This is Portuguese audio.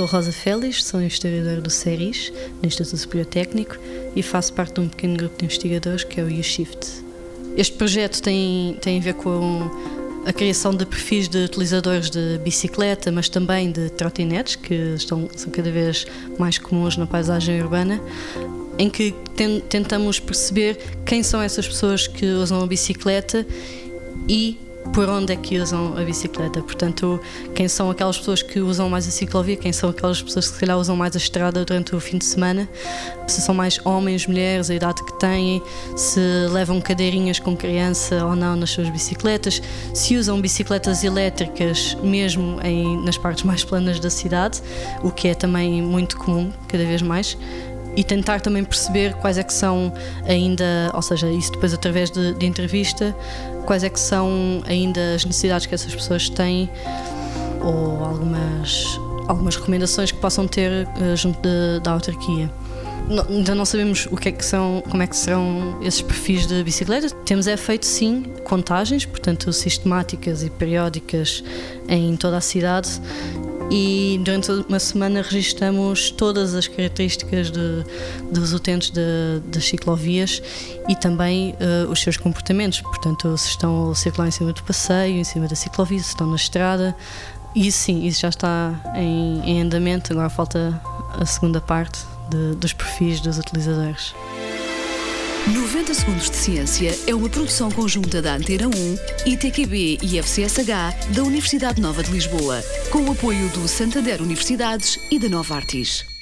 sou Rosa Félix, sou investigadora do CERIS, no Instituto Superior Técnico, e faço parte de um pequeno grupo de investigadores que é o U-Shift. Este projeto tem, tem a ver com a criação de perfis de utilizadores de bicicleta, mas também de trotinetes, que estão, são cada vez mais comuns na paisagem urbana, em que tentamos perceber quem são essas pessoas que usam a bicicleta e por onde é que usam a bicicleta. Portanto, quem são aquelas pessoas que usam mais a ciclovia, quem são aquelas pessoas que se calhar usam mais a estrada durante o fim de semana, se são mais homens, mulheres, a idade que têm, se levam cadeirinhas com criança ou não nas suas bicicletas, se usam bicicletas elétricas mesmo em, nas partes mais planas da cidade, o que é também muito comum, cada vez mais e tentar também perceber quais é que são ainda, ou seja, isso depois através de, de entrevista, quais é que são ainda as necessidades que essas pessoas têm ou algumas, algumas recomendações que possam ter uh, junto de, da autarquia. Não, ainda não sabemos o que é que são, como é que serão esses perfis de bicicleta. Temos é feito sim contagens, portanto sistemáticas e periódicas em toda a cidade e durante uma semana registramos todas as características de, dos utentes das ciclovias e também uh, os seus comportamentos, portanto, se estão a circular em cima do passeio, em cima da ciclovia, se estão na estrada. E sim, isso já está em, em andamento, agora falta a segunda parte de, dos perfis dos utilizadores. 90 Segundos de Ciência é uma produção conjunta da Antena 1, ITQB e FCSH da Universidade Nova de Lisboa, com o apoio do Santander Universidades e da Nova Artis.